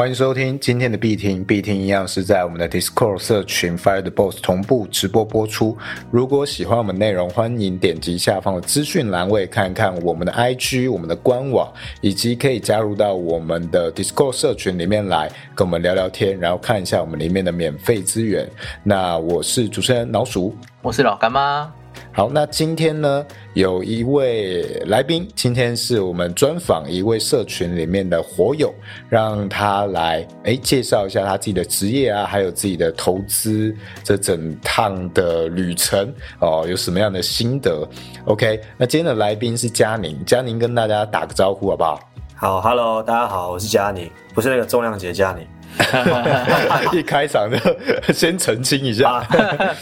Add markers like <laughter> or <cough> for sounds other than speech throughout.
欢迎收听今天的必听，必听一样是在我们的 Discord 社群 Fire the Boss 同步直播播出。如果喜欢我们内容，欢迎点击下方的资讯栏位看看我们的 IG、我们的官网，以及可以加入到我们的 Discord 社群里面来跟我们聊聊天，然后看一下我们里面的免费资源。那我是主持人老鼠，我是老干妈。好，那今天呢，有一位来宾，今天是我们专访一位社群里面的火友，让他来哎介绍一下他自己的职业啊，还有自己的投资这整趟的旅程哦，有什么样的心得？OK，那今天的来宾是佳宁，佳宁跟大家打个招呼好不好？好，Hello，大家好，我是佳宁，不是那个重量级的佳宁。<laughs> 一开场就先澄清一下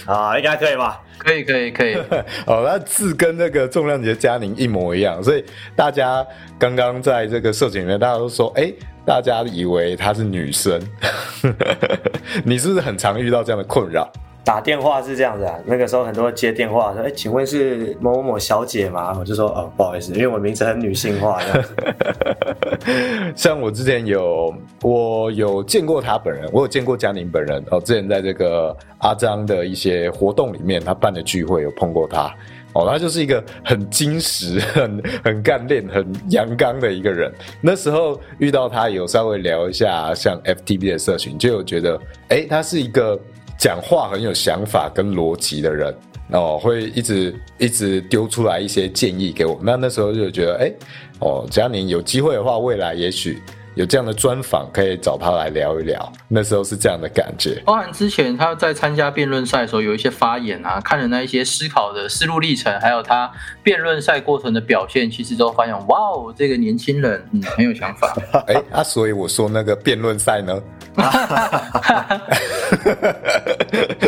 啊，应该可以吧？可以，可以，可以。<laughs> 哦，那字跟那个重量级嘉宁一模一样，所以大家刚刚在这个社群里面，大家都说，哎，大家以为她是女生，<laughs> 你是不是很常遇到这样的困扰？打电话是这样子啊，那个时候很多接电话说，哎，请问是某某某小姐吗？我就说，哦，不好意思，因为我名字很女性化。<laughs> 像我之前有，我有见过他本人，我有见过嘉宁本人哦。之前在这个阿张的一些活动里面，他办的聚会有碰过他哦。他就是一个很矜持、<laughs> 很很干练、很阳刚的一个人。那时候遇到他，有稍微聊一下像 FTB 的社群，就有觉得，哎，他是一个。讲话很有想法跟逻辑的人哦，会一直一直丢出来一些建议给我。那那时候就觉得，哎，哦，佳宁有机会的话，未来也许。有这样的专访可以找他来聊一聊，那时候是这样的感觉。包含之前他在参加辩论赛的时候有一些发言啊，看了那一些思考的思路历程，还有他辩论赛过程的表现，其实都发现哇哦，这个年轻人嗯很有想法。<laughs> 哎啊，所以我说那个辩论赛呢，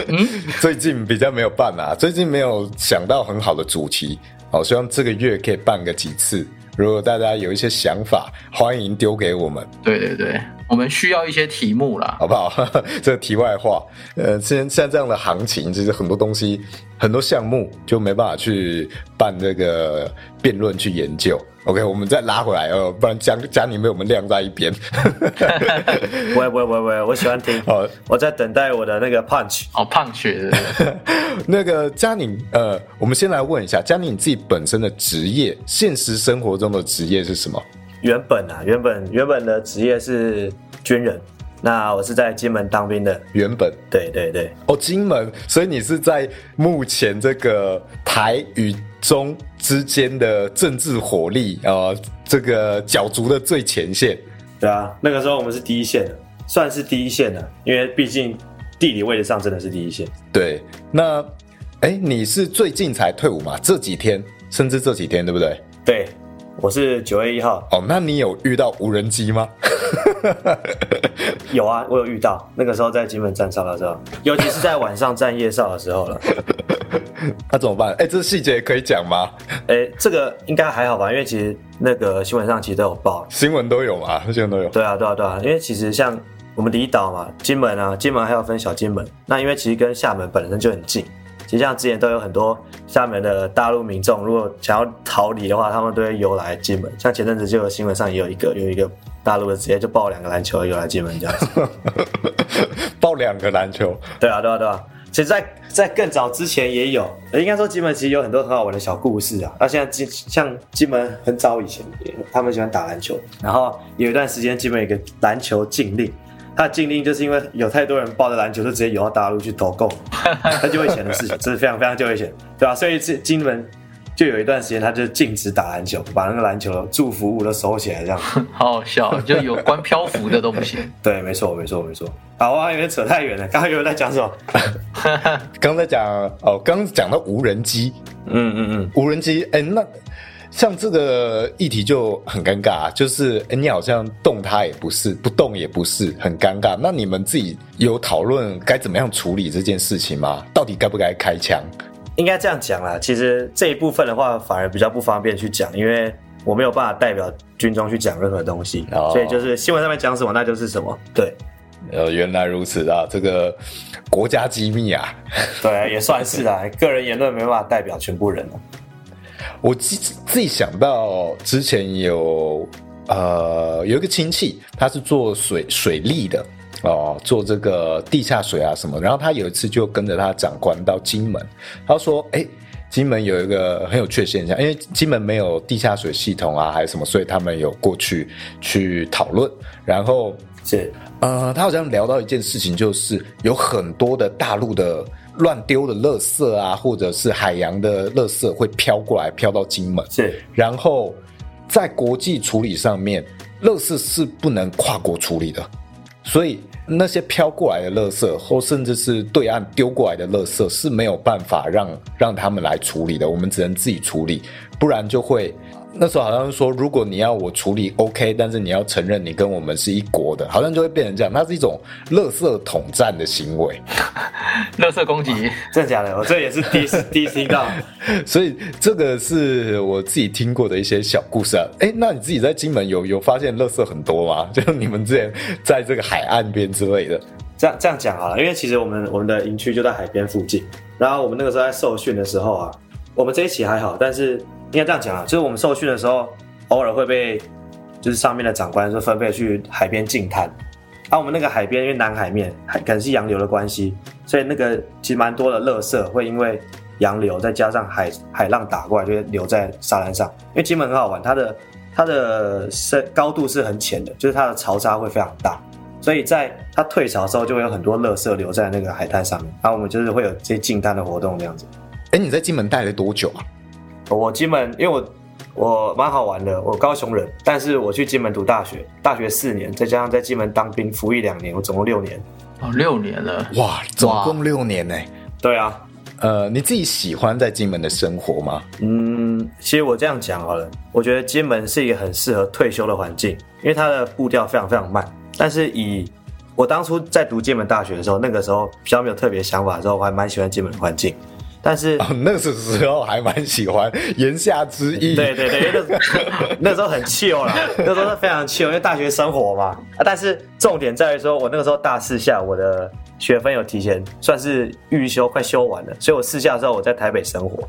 嗯，<laughs> 最近比较没有办啊，最近没有想到很好的主题，好，希望这个月可以办个几次。如果大家有一些想法，欢迎丢给我们。对对对，我们需要一些题目啦，好不好？<laughs> 这题外话，呃，现现在这样的行情，其实很多东西。很多项目就没办法去办这个辩论去研究。OK，我们再拉回来哦，不然将将你被我们晾在一边。<laughs> 不会不会不会不会，我喜欢听。哦，我在等待我的那个 punch。哦，punch。<laughs> 那个佳宁，呃，我们先来问一下佳宁，你自己本身的职业，现实生活中的职业是什么？原本啊，原本原本的职业是军人。那我是在金门当兵的，原本对对对哦，金门，所以你是在目前这个台与中之间的政治火力啊，这个角逐的最前线。对啊，那个时候我们是第一线的，算是第一线的，因为毕竟地理位置上真的是第一线。对，那哎，你是最近才退伍嘛？这几天，甚至这几天，对不对？对。我是九月一号哦，那你有遇到无人机吗？<laughs> 有啊，我有遇到，那个时候在金门站哨的时候，尤其是在晚上站夜哨的时候了。<laughs> 那怎么办？哎，这细节可以讲吗？哎，这个应该还好吧，因为其实那个新闻上其实都有报，新闻都有嘛，新闻都有。对啊，对啊，对啊，因为其实像我们离岛嘛，金门啊，金门还要分小金门，那因为其实跟厦门本身就很近。其实像之前都有很多厦门的大陆民众，如果想要逃离的话，他们都会游来金门。像前阵子就有新闻上也有一个，有一个大陆的直接就抱两个篮球游来金门这样子。<laughs> 抱两个篮球？对啊，对啊，对啊。其实，在在更早之前也有，应该说金门其实有很多很好玩的小故事啊。那现在金像金门很早以前，他们喜欢打篮球，然后有一段时间金门有个篮球禁令。他禁令就是因为有太多人抱着篮球就直接游到大陆去投共，很久以前的事情，这是非常非常久以前，对吧？所以这金门就有一段时间，他就禁止打篮球，把那个篮球祝福物都收起来，这样。<laughs> 好好笑，就有关漂浮的都不行。<laughs> 对，没错，没错，没错。好啊，有点扯太远了。刚刚有人在讲什么？<laughs> 刚在讲哦，刚讲到无人机。嗯嗯嗯，无人机，哎，那。像这个议题就很尴尬，就是你好像动它也不是，不动也不是，很尴尬。那你们自己有讨论该怎么样处理这件事情吗？到底该不该开枪？应该这样讲啦，其实这一部分的话，反而比较不方便去讲，因为我没有办法代表军中去讲任何东西，所以就是新闻上面讲什么，那就是什么。对，呃，原来如此啊，这个国家机密啊，<laughs> 对，也算是啊，个人言论没办法代表全部人了。我自自己想到之前有呃有一个亲戚，他是做水水利的哦，做这个地下水啊什么。然后他有一次就跟着他长官到金门，他说：“哎，金门有一个很有趣的现象，因为金门没有地下水系统啊，还是什么，所以他们有过去去讨论。然后是呃，他好像聊到一件事情，就是有很多的大陆的乱丢的垃圾啊，或者是海洋的垃圾会飘过来，飘到金门。是然后在国际处理上面，垃圾是不能跨国处理的，所以那些飘过来的垃圾，或甚至是对岸丢过来的垃圾是没有办法让让他们来处理的，我们只能自己处理，不然就会。那时候好像说，如果你要我处理 OK，但是你要承认你跟我们是一国的，好像就会变成这样。它是一种垃圾统战的行为。<laughs> 垃圾攻击，<laughs> 真的假的？我这也是第一次 <laughs> 第一次听到。所以这个是我自己听过的一些小故事啊。哎，那你自己在金门有有发现垃圾很多吗？就是你们之前在这个海岸边之类的。这样这样讲好了，因为其实我们我们的营区就在海边附近，然后我们那个时候在受训的时候啊，我们这一期还好，但是应该这样讲啊，就是我们受训的时候，偶尔会被就是上面的长官说分配去海边净滩。啊，我们那个海边因为南海面，海可能是洋流的关系，所以那个其实蛮多的垃圾会因为洋流再加上海海浪打过来，就会留在沙滩上。因为金门很好玩，它的它的深高度是很浅的，就是它的潮沙会非常大，所以在它退潮的时候，就会有很多垃圾留在那个海滩上面。然后我们就是会有这些净滩的活动这样子。哎，你在金门待了多久啊？我金门，因为我我蛮好玩的，我高雄人，但是我去金门读大学，大学四年，再加上在金门当兵服役两年，我总共六年。哦，六年了，哇，总共六年呢。对啊，呃，你自己喜欢在金门的生活吗？嗯，其实我这样讲好了，我觉得金门是一个很适合退休的环境，因为它的步调非常非常慢。但是以我当初在读金门大学的时候，那个时候比较没有特别想法的时候，我还蛮喜欢金门的环境。但是哦，那个时候还蛮喜欢，言下之意。对对对，那 <laughs> 那时候很 chill 啦，那时候是非常 chill，因为大学生活嘛。啊，但是重点在于说，我那个时候大四下，我的学分有提前，算是预修，快修完了。所以我四下的时候，我在台北生活，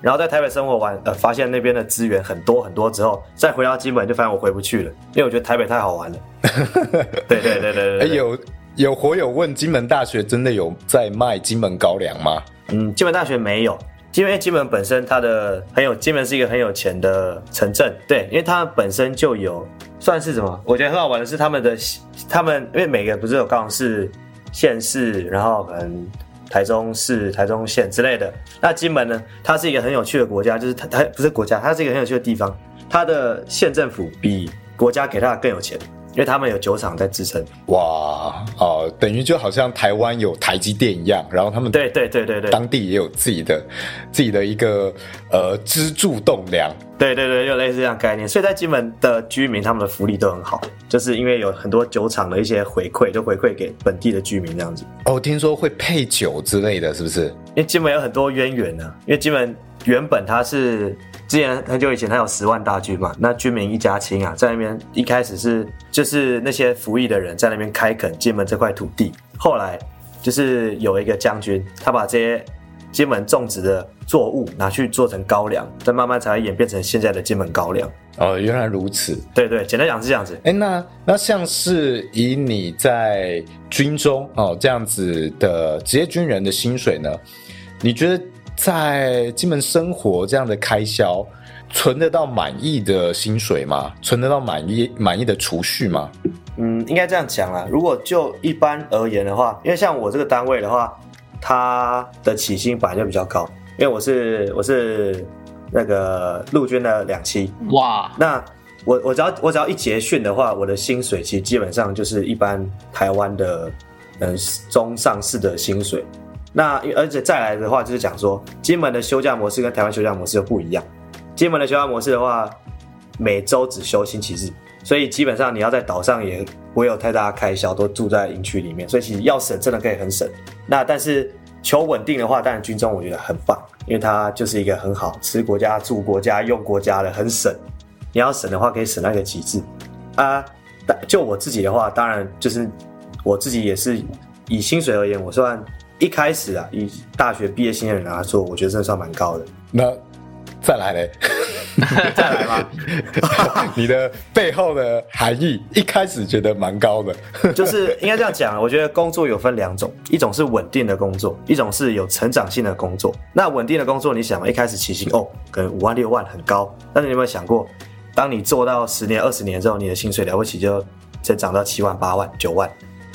然后在台北生活完，呃，发现那边的资源很多很多之后，再回到金门就发现我回不去了，因为我觉得台北太好玩了。<laughs> 对对对对对哎，对，有有火友问，金门大学真的有在卖金门高粱吗？嗯，金门大学没有。因为金门本身它的很有，金门是一个很有钱的城镇，对，因为它本身就有算是什么？我觉得很好玩的是他们的，他们因为每个不是有高雄市、县市，然后可能台中市、台中县之类的。那金门呢，它是一个很有趣的国家，就是它它不是国家，它是一个很有趣的地方。它的县政府比国家给它的更有钱，因为他们有酒厂在支撑。哇，哦，等于就好像台湾有台积电一样，然后他们对对对对对，当地也有自己的自己的一个呃支柱栋梁。对对对，有类似这样概念，所以在金门的居民他们的福利都很好，就是因为有很多酒厂的一些回馈，就回馈给本地的居民这样子。哦，听说会配酒之类的，是不是？因为金门有很多渊源呢、因为金门原本它是之前很久以前他有十万大军嘛，那军民一家亲啊，在那边一开始是就是那些服役的人在那边开垦金门这块土地，后来就是有一个将军，他把这些金门种植的作物拿去做成高粱，再慢慢才会演变成现在的金门高粱。哦，原来如此。对对，简单讲是这样子。哎，那那像是以你在军中哦这样子的职业军人的薪水呢，你觉得在金门生活这样的开销，存得到满意的薪水吗？存得到满意满意的储蓄吗？嗯，应该这样讲啦。如果就一般而言的话，因为像我这个单位的话，它的起薪本来就比较高，因为我是我是那个陆军的两期，哇，那我我只要我只要一结训的话，我的薪水其实基本上就是一般台湾的嗯中上市的薪水。那而且再来的话，就是讲说金门的休假模式跟台湾休假模式又不一样。金门的休假模式的话，每周只休星期日，所以基本上你要在岛上也不会有太大的开销，都住在营区里面，所以其实要省真的可以很省。那但是求稳定的话，当然军中我觉得很棒，因为它就是一个很好吃国家、住国家、用国家的，很省。你要省的话，可以省那个极致啊。但就我自己的话，当然就是我自己也是以薪水而言，我算一开始啊，以大学毕业新人来说，我觉得真的算蛮高的。那再来嘞，<laughs> 再来吗？<laughs> 你的背后的含义，一开始觉得蛮高的，<laughs> 就是应该这样讲，我觉得工作有分两种，一种是稳定的工作，一种是有成长性的工作。那稳定的工作，你想一开始起薪哦，可能五万六万很高，但是你有没有想过，当你做到十年、二十年之后，你的薪水了不起就再涨到七万、八万、九万？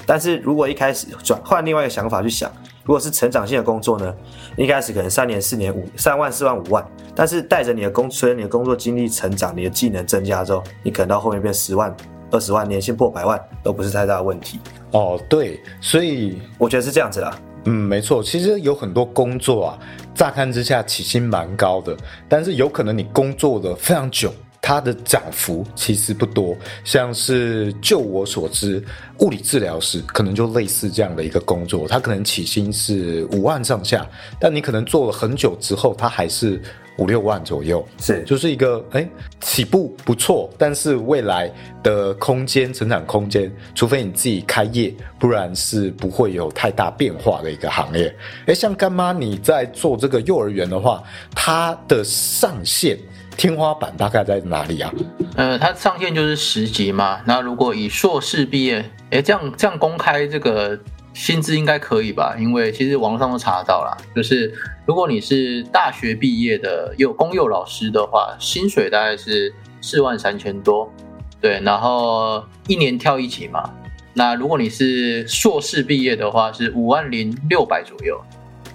但是如果一开始转换另外一个想法去想，如果是成长性的工作呢，一开始可能三年、四年、五三万、四万、五万，但是带着你的工，随着你的工作经历成长，你的技能增加之后，你可能到后面变十万、二十万，年薪破百万都不是太大的问题。哦，对，所以我觉得是这样子啦。嗯，没错，其实有很多工作啊，乍看之下起薪蛮高的，但是有可能你工作的非常久。它的涨幅其实不多，像是就我所知，物理治疗师可能就类似这样的一个工作，他可能起薪是五万上下，但你可能做了很久之后，他还是五六万左右，是就是一个哎起步不错，但是未来的空间成长空间，除非你自己开业，不然是不会有太大变化的一个行业。哎，像干妈你在做这个幼儿园的话，它的上限。天花板大概在哪里啊？呃，它上限就是十级嘛。那如果以硕士毕业，哎，这样这样公开这个薪资应该可以吧？因为其实网上都查到啦。就是如果你是大学毕业的幼公幼老师的话，薪水大概是四万三千多，对，然后一年跳一级嘛。那如果你是硕士毕业的话，是五万零六百左右。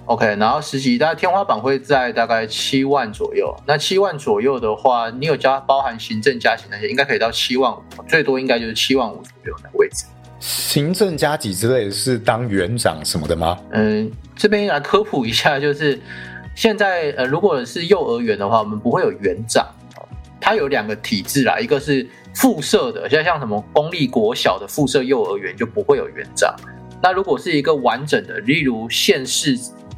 OK，然后实习大概天花板会在大概七万左右。那七万左右的话，你有加包含行政加级那些，应该可以到七万五，最多应该就是七万五左右的位置。行政加级之类的是当园长什么的吗？嗯，这边来科普一下，就是现在呃，如果是幼儿园的话，我们不会有园长，它有两个体制啦，一个是附设的，现在像什么公立国小的附设幼儿园就不会有园长。那如果是一个完整的，例如县市。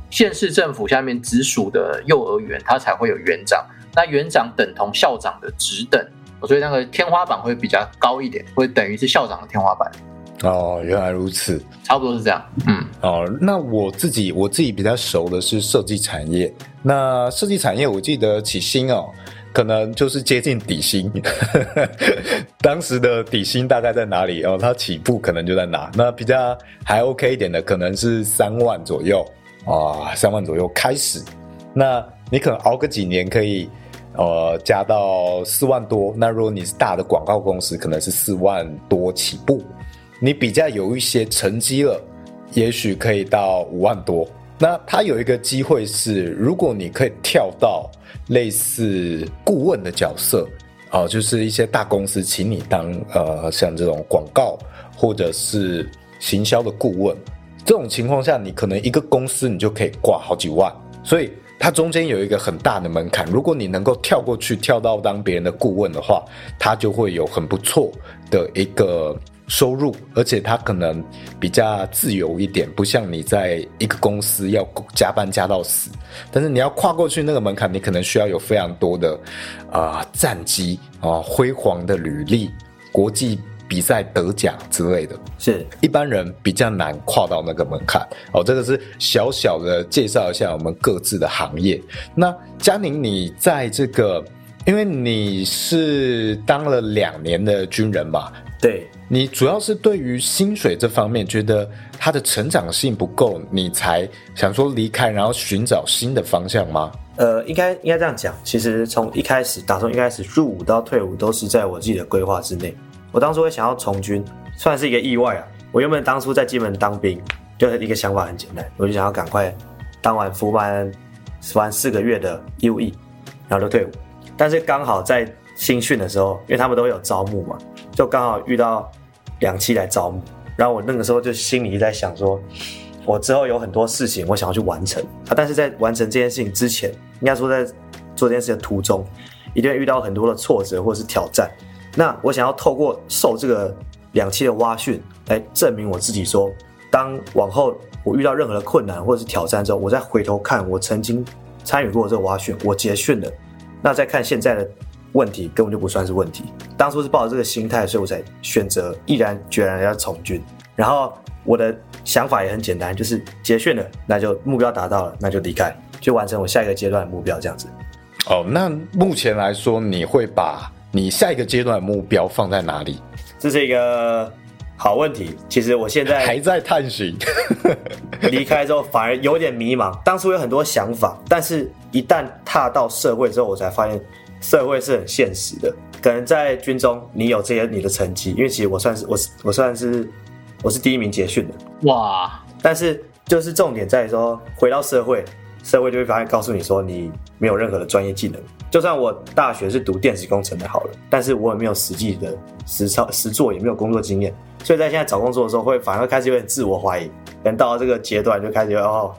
县市政府下面直属的幼儿园，它才会有园长。那园长等同校长的职等，所以那个天花板会比较高一点，会等于是校长的天花板。哦，原来如此，差不多是这样。嗯，哦，那我自己我自己比较熟的是设计产业。那设计产业，我记得起薪哦，可能就是接近底薪。<laughs> 当时的底薪大概在哪里？哦，它起步可能就在哪？那比较还 OK 一点的，可能是三万左右。啊，三万左右开始，那你可能熬个几年可以，呃，加到四万多。那如果你是大的广告公司，可能是四万多起步。你比较有一些成绩了，也许可以到五万多。那它有一个机会是，如果你可以跳到类似顾问的角色，啊，就是一些大公司请你当呃，像这种广告或者是行销的顾问。这种情况下，你可能一个公司你就可以挂好几万，所以它中间有一个很大的门槛。如果你能够跳过去，跳到当别人的顾问的话，它就会有很不错的一个收入，而且它可能比较自由一点，不像你在一个公司要加班加到死。但是你要跨过去那个门槛，你可能需要有非常多的啊战绩啊辉煌的履历，国际。比赛得奖之类的，是一般人比较难跨到那个门槛哦。这个是小小的介绍一下我们各自的行业。那佳宁，你在这个，因为你是当了两年的军人嘛，对你主要是对于薪水这方面觉得它的成长性不够，你才想说离开，然后寻找新的方向吗？呃，应该应该这样讲，其实从一开始打从一开始入伍到退伍，都是在我自己的规划之内。我当初会想要从军，算是一个意外啊。我原本当初在金门当兵，就是一个想法很简单，我就想要赶快当完服完完四个月的义务役，然后就退伍。但是刚好在新训的时候，因为他们都有招募嘛，就刚好遇到两期来招募。然后我那个时候就心里在想说，我之后有很多事情我想要去完成啊。但是在完成这件事情之前，应该说在做这件事的途中，一定会遇到很多的挫折或是挑战。那我想要透过受这个两期的挖训来证明我自己，说当往后我遇到任何的困难或者是挑战之后，我再回头看我曾经参与过这个挖训，我结训的，那再看现在的问题根本就不算是问题。当初是抱着这个心态，所以我才选择毅然决然要从军。然后我的想法也很简单，就是结训了，那就目标达到了，那就离开，就完成我下一个阶段的目标，这样子。哦，那目前来说，你会把你下一个阶段的目标放在哪里？这是一个好问题。其实我现在还在探寻，<laughs> 离开之后反而有点迷茫。当初有很多想法，但是一旦踏到社会之后，我才发现社会是很现实的。可能在军中，你有这些你的成绩，因为其实我算是我我算是我是第一名结训的，哇！但是就是重点在于说，回到社会，社会就会发现告诉你说你没有任何的专业技能。就算我大学是读电子工程的，好了，但是我也没有实际的实操实做，也没有工作经验，所以在现在找工作的时候，会反而会开始有点自我怀疑。等到了这个阶段，就开始哦，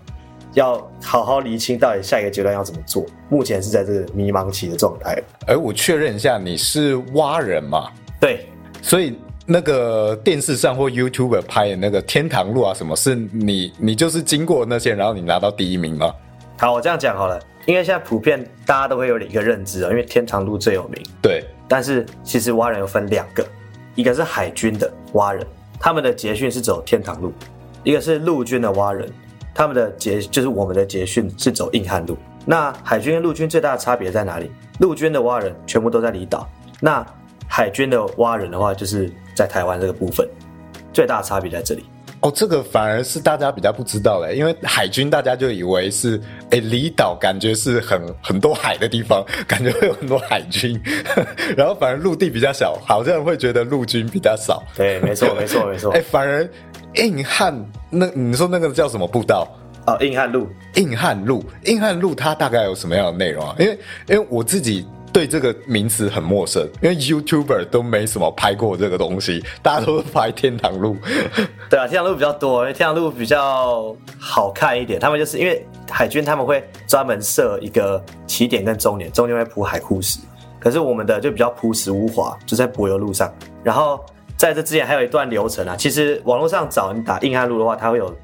要好好厘清到底下一个阶段要怎么做。目前是在这个迷茫期的状态。而我确认一下，你是蛙人嘛？对，所以那个电视上或 YouTube 拍的那个天堂路啊，什么是你？你就是经过那些，然后你拿到第一名吗？好，我这样讲好了。因为现在普遍大家都会有一个认知啊，因为天堂路最有名。对，但是其实蛙人有分两个，一个是海军的蛙人，他们的捷训是走天堂路；一个是陆军的蛙人，他们的捷就是我们的捷训是走硬汉路。那海军跟陆军最大的差别在哪里？陆军的蛙人全部都在离岛，那海军的蛙人的话就是在台湾这个部分，最大的差别在这里。哦，这个反而是大家比较不知道的，因为海军大家就以为是，哎，离岛感觉是很很多海的地方，感觉会有很多海军，<laughs> 然后反而陆地比较小，好像会觉得陆军比较少。对，没错，没错，没错。<laughs> 哎，反而硬汉那你说那个叫什么步道？哦，硬汉路，硬汉路，硬汉路，它大概有什么样的内容啊？因为因为我自己。对这个名词很陌生，因为 YouTuber 都没什么拍过这个东西，大家都是拍天堂路。对啊，天堂路比较多，因为天堂路比较好看一点。他们就是因为海军他们会专门设一个起点跟终点，中间会铺海枯石。可是我们的就比较朴实无华，就在柏油路上。然后在这之前还有一段流程啊，其实网络上找你打硬汉路的话，它会有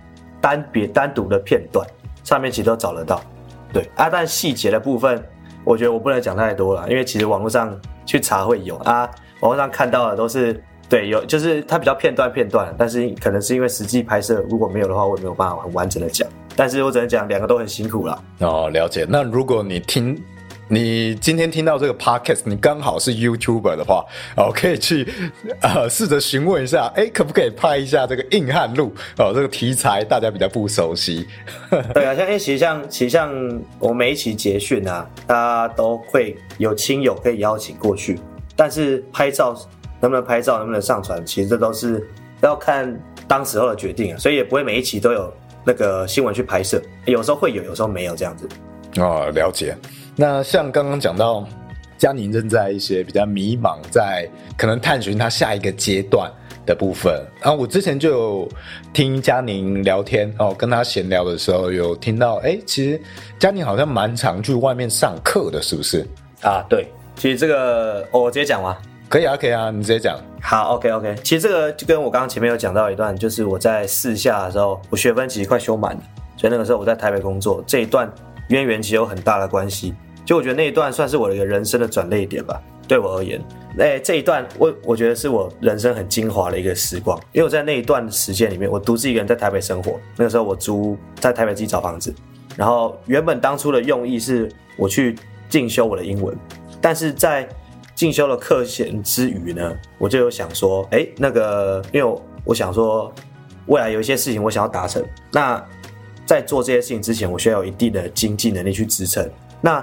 单别单独的片段，上面其实都找得到。对啊，但细节的部分。我觉得我不能讲太多了，因为其实网络上去查会有啊，网络上看到的都是对有，就是它比较片段片段，但是可能是因为实际拍摄如果没有的话，我也没有办法很完整的讲，但是我只能讲两个都很辛苦了。哦，了解。那如果你听。你今天听到这个 podcast，你刚好是 YouTuber 的话，哦，可以去呃试着询问一下，哎，可不可以拍一下这个硬汉路哦？这个题材大家比较不熟悉。<laughs> 对啊，像其实像其实像我每一期捷讯啊，大家都会有亲友可以邀请过去，但是拍照能不能拍照，能不能上传，其实这都是要看当时候的决定啊，所以也不会每一期都有那个新闻去拍摄，有时候会有，有时候没有这样子。哦，了解。那像刚刚讲到，佳宁正在一些比较迷茫，在可能探寻他下一个阶段的部分。然后我之前就有听佳宁聊天哦，跟他闲聊的时候有听到，哎，其实佳宁好像蛮常去外面上课的，是不是？啊，对，其实这个我直接讲吧？可以啊，可以啊，你直接讲。好，OK，OK。其实这个就跟我刚刚前面有讲到一段，就是我在四下的时候，我学分其实快修满了，所以那个时候我在台北工作这一段。渊源其实有很大的关系，就我觉得那一段算是我的一个人生的转捩点吧。对我而言，哎，这一段我我觉得是我人生很精华的一个时光，因为我在那一段时间里面，我独自一个人在台北生活。那个时候我租在台北自己找房子，然后原本当初的用意是我去进修我的英文，但是在进修的课闲之余呢，我就有想说，哎，那个，因为我想说未来有一些事情我想要达成，那。在做这些事情之前，我需要有一定的经济能力去支撑。那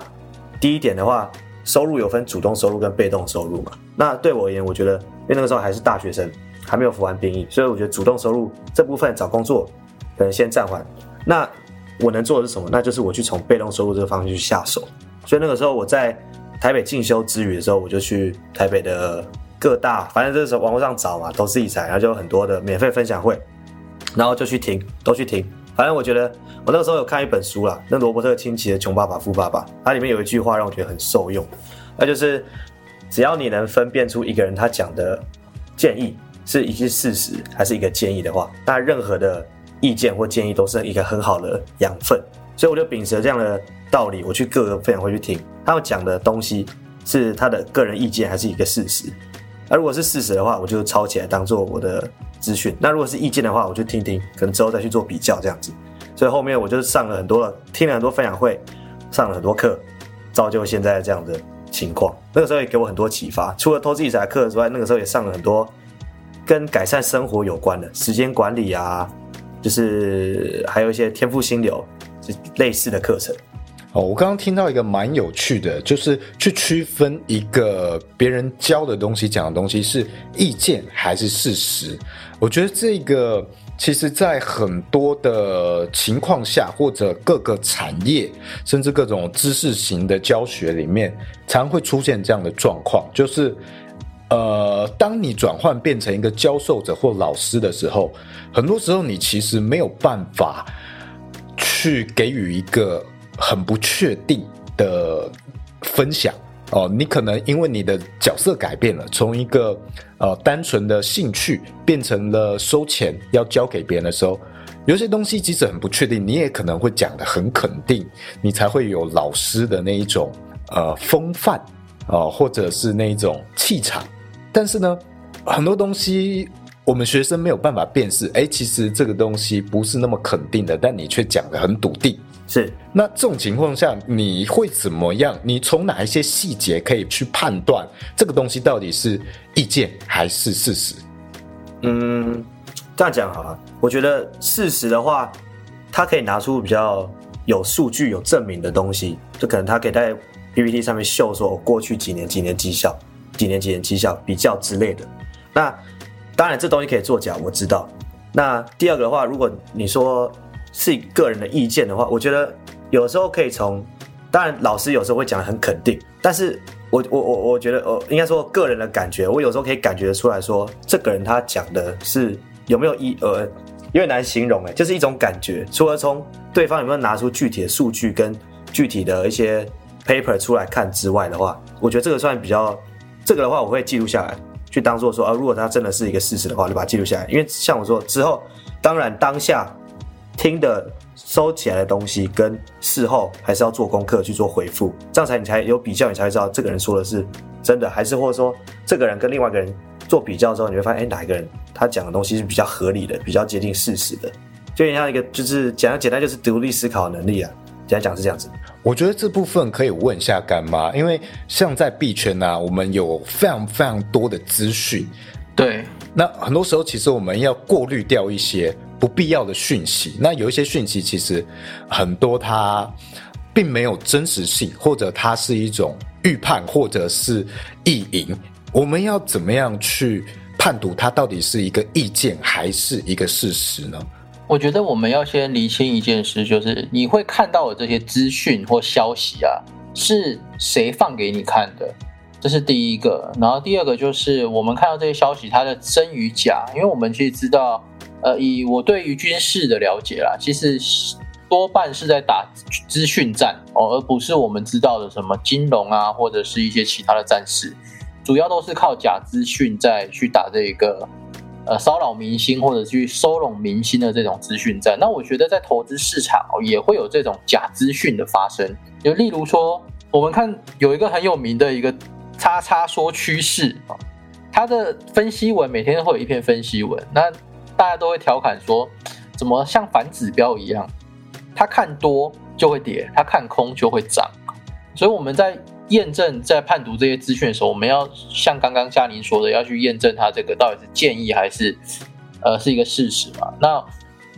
第一点的话，收入有分主动收入跟被动收入嘛。那对我而言，我觉得因为那个时候还是大学生，还没有服完兵役，所以我觉得主动收入这部分找工作可能先暂缓。那我能做的是什么？那就是我去从被动收入这个方向去下手。所以那个时候我在台北进修之余的时候，我就去台北的各大，反正这时候网络上找嘛，投资理财，然后就有很多的免费分享会，然后就去听，都去听。反正我觉得，我那个时候有看一本书啦，那罗伯特清崎的《穷爸爸富爸爸》，它里面有一句话让我觉得很受用，那就是只要你能分辨出一个人他讲的建议是一句事实还是一个建议的话，那任何的意见或建议都是一个很好的养分。所以我就秉持这样的道理，我去各个分享会去听他们讲的东西是他的个人意见还是一个事实。那如果是事实的话，我就抄起来当做我的。<laughs> 资讯，那如果是意见的话，我就听听，可能之后再去做比较这样子。所以后面我就上了很多，听了很多分享会，上了很多课，造就现在这样的情况。那个时候也给我很多启发。除了投资理财课之外，那个时候也上了很多跟改善生活有关的时间管理啊，就是还有一些天赋心流类似的课程。哦，我刚刚听到一个蛮有趣的，就是去区分一个别人教的东西、讲的东西是意见还是事实。我觉得这个其实，在很多的情况下，或者各个产业，甚至各种知识型的教学里面，常会出现这样的状况，就是呃，当你转换变成一个教授者或老师的时候，很多时候你其实没有办法去给予一个。很不确定的分享哦，你可能因为你的角色改变了，从一个呃单纯的兴趣变成了收钱要交给别人的时候，有些东西即使很不确定，你也可能会讲的很肯定，你才会有老师的那一种呃风范啊，或者是那一种气场。但是呢，很多东西我们学生没有办法辨识，哎，其实这个东西不是那么肯定的，但你却讲的很笃定。是，那这种情况下，你会怎么样？你从哪一些细节可以去判断这个东西到底是意见还是事实？嗯，这样讲好了。我觉得事实的话，他可以拿出比较有数据、有证明的东西，就可能他可以在 PPT 上面秀说，我过去几年几年绩效，几年几年绩效比较之类的。那当然，这东西可以作假，我知道。那第二个的话，如果你说。是以个人的意见的话，我觉得有时候可以从，当然老师有时候会讲的很肯定，但是我我我我觉得呃，应该说个人的感觉，我有时候可以感觉出来说，这个人他讲的是有没有一呃，有点难形容哎，就是一种感觉。除了从对方有没有拿出具体的数据跟具体的一些 paper 出来看之外的话，我觉得这个算比较，这个的话我会记录下来，去当做说啊，如果他真的是一个事实的话，就把它记录下来。因为像我说之后，当然当下。听的收起来的东西，跟事后还是要做功课去做回复，这样才你才有比较，你才会知道这个人说的是真的，还是或者说这个人跟另外一个人做比较之后，你会发现，哎，哪一个人他讲的东西是比较合理的，比较接近事实的，就像一个就是讲简单就是独立思考能力啊，简单讲是这样子。我觉得这部分可以问一下干妈，因为像在币圈呢，我们有非常非常多的资讯，对，那很多时候其实我们要过滤掉一些。不必要的讯息，那有一些讯息其实很多，它并没有真实性，或者它是一种预判，或者是意淫。我们要怎么样去判读它到底是一个意见还是一个事实呢？我觉得我们要先厘清一件事，就是你会看到的这些资讯或消息啊，是谁放给你看的？这是第一个。然后第二个就是我们看到这些消息，它的真与假，因为我们其实知道。呃，以我对于军事的了解啦，其实多半是在打资讯战哦，而不是我们知道的什么金融啊，或者是一些其他的战事，主要都是靠假资讯在去打这一个呃骚扰民心或者去收拢民心的这种资讯战。那我觉得在投资市场也会有这种假资讯的发生，就例如说，我们看有一个很有名的一个叉叉说趋势啊，他的分析文每天都会有一篇分析文，那。大家都会调侃说，怎么像反指标一样，他看多就会跌，他看空就会涨。所以我们在验证、在判读这些资讯的时候，我们要像刚刚嘉宁说的，要去验证它这个到底是建议还是呃是一个事实嘛？那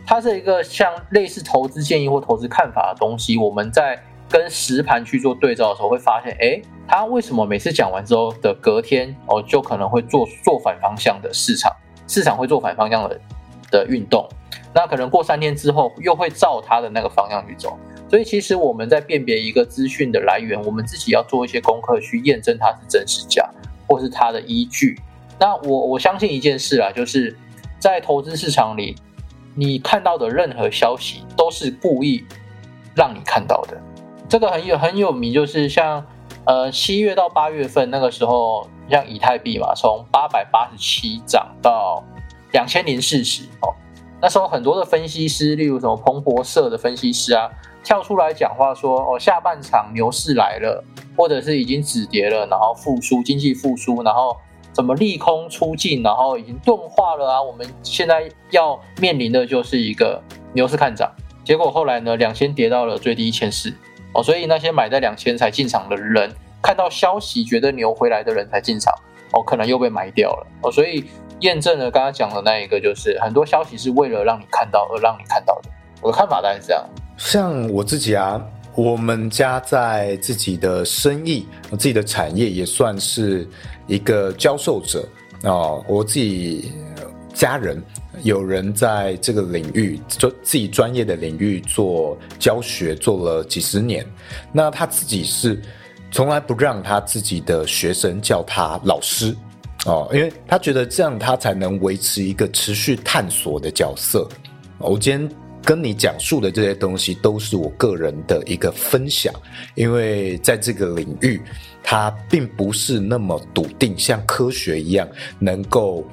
它是一个像类似投资建议或投资看法的东西，我们在跟实盘去做对照的时候，会发现，哎，它为什么每次讲完之后的隔天哦，就可能会做做反方向的市场，市场会做反方向的。的运动，那可能过三天之后又会照他的那个方向去走，所以其实我们在辨别一个资讯的来源，我们自己要做一些功课去验证它是真是假，或是它的依据。那我我相信一件事啊，就是在投资市场里，你看到的任何消息都是故意让你看到的。这个很有很有名，就是像呃七月到八月份那个时候，像以太币嘛，从八百八十七涨到。两千零四十哦，那时候很多的分析师，例如什么彭博社的分析师啊，跳出来讲话说哦，下半场牛市来了，或者是已经止跌了，然后复苏，经济复苏，然后怎么利空出尽，然后已经钝化了啊，我们现在要面临的就是一个牛市看涨。结果后来呢，两千跌到了最低一千四，哦，所以那些买在两千才进场的人，看到消息觉得牛回来的人才进场，哦，可能又被埋掉了，哦，所以验证了刚刚讲的那一个，就是很多消息是为了让你看到而让你看到的。我的看法大概是这样。像我自己啊，我们家在自己的生意、自己的产业也算是一个教授者哦。我自己家人有人在这个领域，就自己专业的领域做教学，做了几十年。那他自己是从来不让他自己的学生叫他老师哦，因为他觉得这样他才能维持一个持续探索的角色。我今天。跟你讲述的这些东西都是我个人的一个分享，因为在这个领域，它并不是那么笃定，像科学一样能够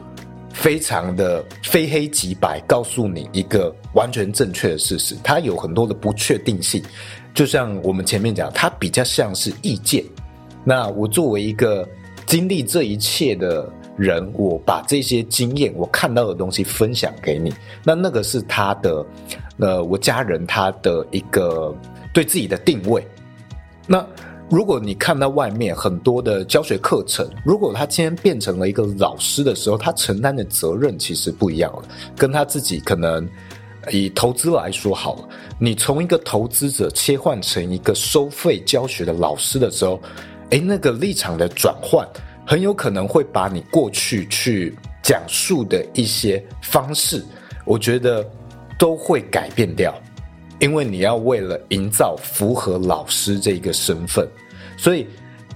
非常的非黑即白，告诉你一个完全正确的事实。它有很多的不确定性，就像我们前面讲，它比较像是意见。那我作为一个经历这一切的。人，我把这些经验，我看到的东西分享给你，那那个是他的，呃，我家人他的一个对自己的定位。那如果你看到外面很多的教学课程，如果他今天变成了一个老师的时候，他承担的责任其实不一样了，跟他自己可能以投资来说好了，你从一个投资者切换成一个收费教学的老师的时候，诶，那个立场的转换。很有可能会把你过去去讲述的一些方式，我觉得都会改变掉，因为你要为了营造符合老师这个身份，所以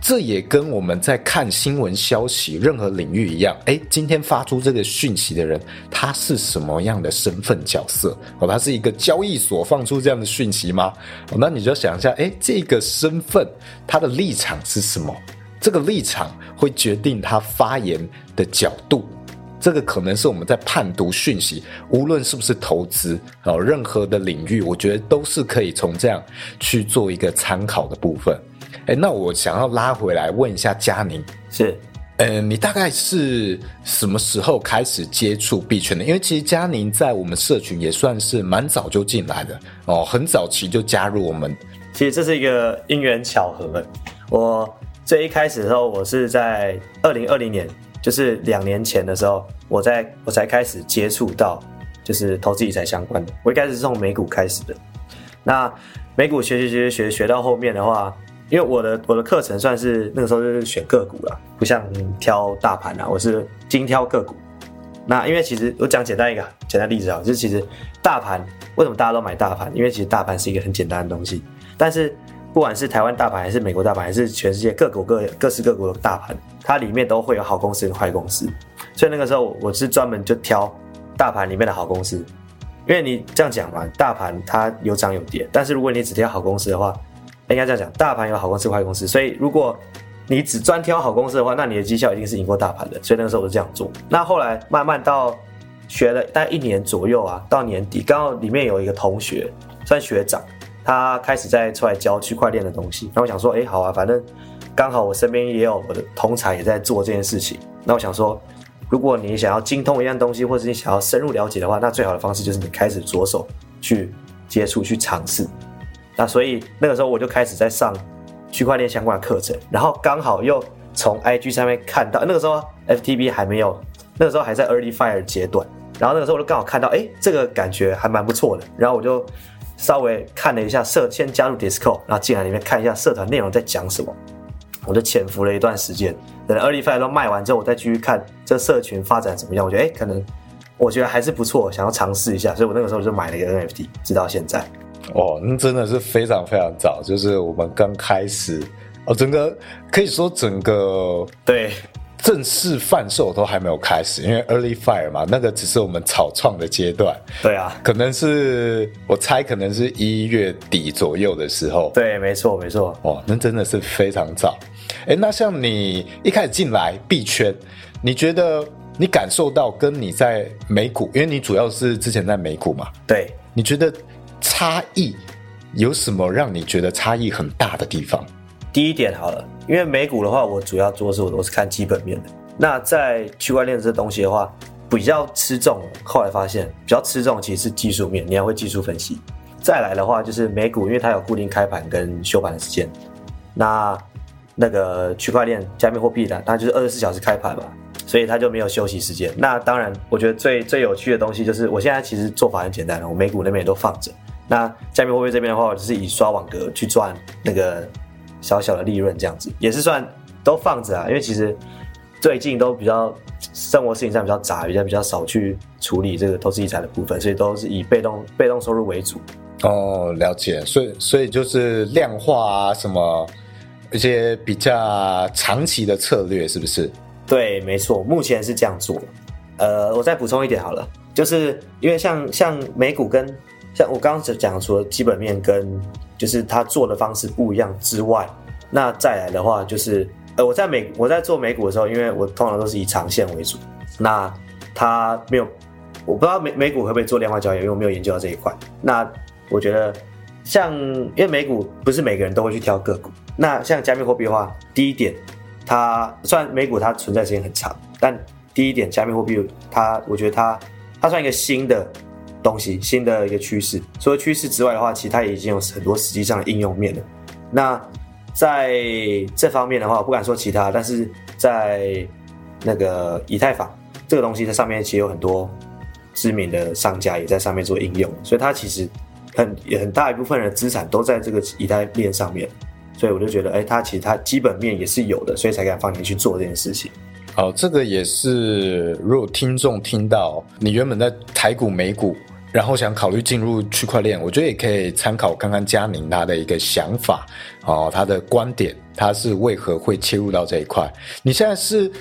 这也跟我们在看新闻消息任何领域一样。哎，今天发出这个讯息的人，他是什么样的身份角色？哦，他是一个交易所放出这样的讯息吗？哦，那你就想一下，哎，这个身份他的立场是什么？这个立场会决定他发言的角度，这个可能是我们在判读讯息，无论是不是投资哦，任何的领域，我觉得都是可以从这样去做一个参考的部分。哎，那我想要拉回来问一下佳宁，是，嗯，你大概是什么时候开始接触币圈的？因为其实佳宁在我们社群也算是蛮早就进来的哦，很早期就加入我们。其实这是一个因缘巧合，我。最一开始的时候，我是在二零二零年，就是两年前的时候，我在我才开始接触到，就是投资理财相关的。我一开始是从美股开始的，那美股学学学学学到后面的话，因为我的我的课程算是那个时候就是选个股了，不像挑大盘啊，我是精挑个股。那因为其实我讲简单一个简单例子啊，就是其实大盘为什么大家都买大盘？因为其实大盘是一个很简单的东西，但是。不管是台湾大盘还是美国大盘，还是全世界各国各各式各国的大盘，它里面都会有好公司跟坏公司。所以那个时候我是专门就挑大盘里面的好公司，因为你这样讲嘛，大盘它有涨有跌，但是如果你只挑好公司的话，应该这样讲，大盘有好公司坏公司。所以如果你只专挑好公司的话，那你的绩效一定是赢过大盘的。所以那个时候我是这样做。那后来慢慢到学了大概一年左右啊，到年底刚好里面有一个同学算学长。他开始在出来教区块链的东西，那我想说，哎，好啊，反正刚好我身边也有我的同才也在做这件事情。那我想说，如果你想要精通一样东西，或者你想要深入了解的话，那最好的方式就是你开始着手去接触、去尝试。那所以那个时候我就开始在上区块链相关的课程，然后刚好又从 IG 上面看到，那个时候 FTB 还没有，那个时候还在 Early Fire 阶段，然后那个时候我就刚好看到，哎，这个感觉还蛮不错的，然后我就。稍微看了一下社，先加入 Discord，然后进来里面看一下社团内容在讲什么，我就潜伏了一段时间，等 Early Fire 都卖完之后，我再继续看这社群发展怎么样。我觉得哎，可能我觉得还是不错，想要尝试一下，所以我那个时候就买了一个 NFT，直到现在。哦，那真的是非常非常早，就是我们刚开始哦，整个可以说整个对。正式贩售都还没有开始，因为 early fire 嘛，那个只是我们草创的阶段。对啊，可能是我猜，可能是一月底左右的时候。对，没错，没错。哦，那真的是非常早。哎，那像你一开始进来币圈，你觉得你感受到跟你在美股，因为你主要是之前在美股嘛？对，你觉得差异有什么让你觉得差异很大的地方？第一点好了。因为美股的话，我主要做是我都是看基本面的。那在区块链这东西的话，比较吃重。后来发现比较吃重其实是技术面，你要会技术分析。再来的话就是美股，因为它有固定开盘跟休盘的时间。那那个区块链加密货币的，它就是二十四小时开盘嘛，所以它就没有休息时间。那当然，我觉得最最有趣的东西就是，我现在其实做法很简单了，我美股那边也都放着。那加密货币这边的话，我只是以刷网格去赚那个小小的利润，这样子也是算都放着啊。因为其实最近都比较生活事情上比较杂，比较比较少去处理这个投资理财的部分，所以都是以被动被动收入为主。哦，了解。所以所以就是量化啊，什么一些比较长期的策略，是不是？对，没错，目前是这样做。呃，我再补充一点好了，就是因为像像美股跟像我刚刚只讲，除了基本面跟就是他做的方式不一样之外，那再来的话就是，呃，我在美我在做美股的时候，因为我通常都是以长线为主，那他没有，我不知道美美股会不会做量化交易，因为我没有研究到这一块。那我觉得像因为美股不是每个人都会去挑个股，那像加密货币的话，第一点，它虽然美股它存在时间很长，但第一点加密货币它，我觉得它它算一个新的。东西新的一个趋势，除了趋势之外的话，其实它已经有很多实际上的应用面了。那在这方面的话，我不敢说其他，但是在那个以太坊这个东西在上面，其实有很多知名的商家也在上面做应用，所以它其实很很大一部分的资产都在这个以太链上面。所以我就觉得，哎，它其实它基本面也是有的，所以才敢放进去做这件事情。好，这个也是，如果听众听到你原本在台股、美股。然后想考虑进入区块链，我觉得也可以参考看看佳宁他的一个想法哦，他的观点，他是为何会切入到这一块？你现在是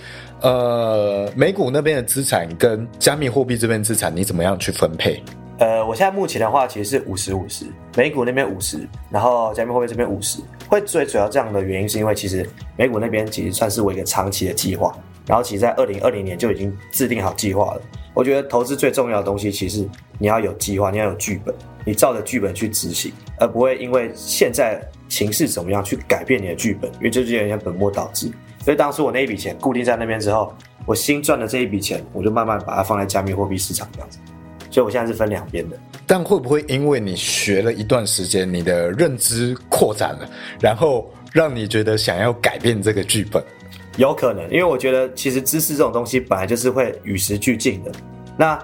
呃美股那边的资产跟加密货币这边资产，你怎么样去分配？呃，我现在目前的话其实是五十五十，美股那边五十，然后加密货币这边五十。会最主要这样的原因是因为其实美股那边其实算是我一个长期的计划，然后其实在二零二零年就已经制定好计划了。我觉得投资最重要的东西，其实你要有计划，你要有剧本，你照着剧本去执行，而不会因为现在情势怎么样去改变你的剧本，因为这就有点本末倒置。所以当初我那一笔钱固定在那边之后，我新赚的这一笔钱，我就慢慢把它放在加密货币市场这样子。所以我现在是分两边的。但会不会因为你学了一段时间，你的认知扩展了，然后让你觉得想要改变这个剧本？有可能，因为我觉得其实知识这种东西本来就是会与时俱进的。那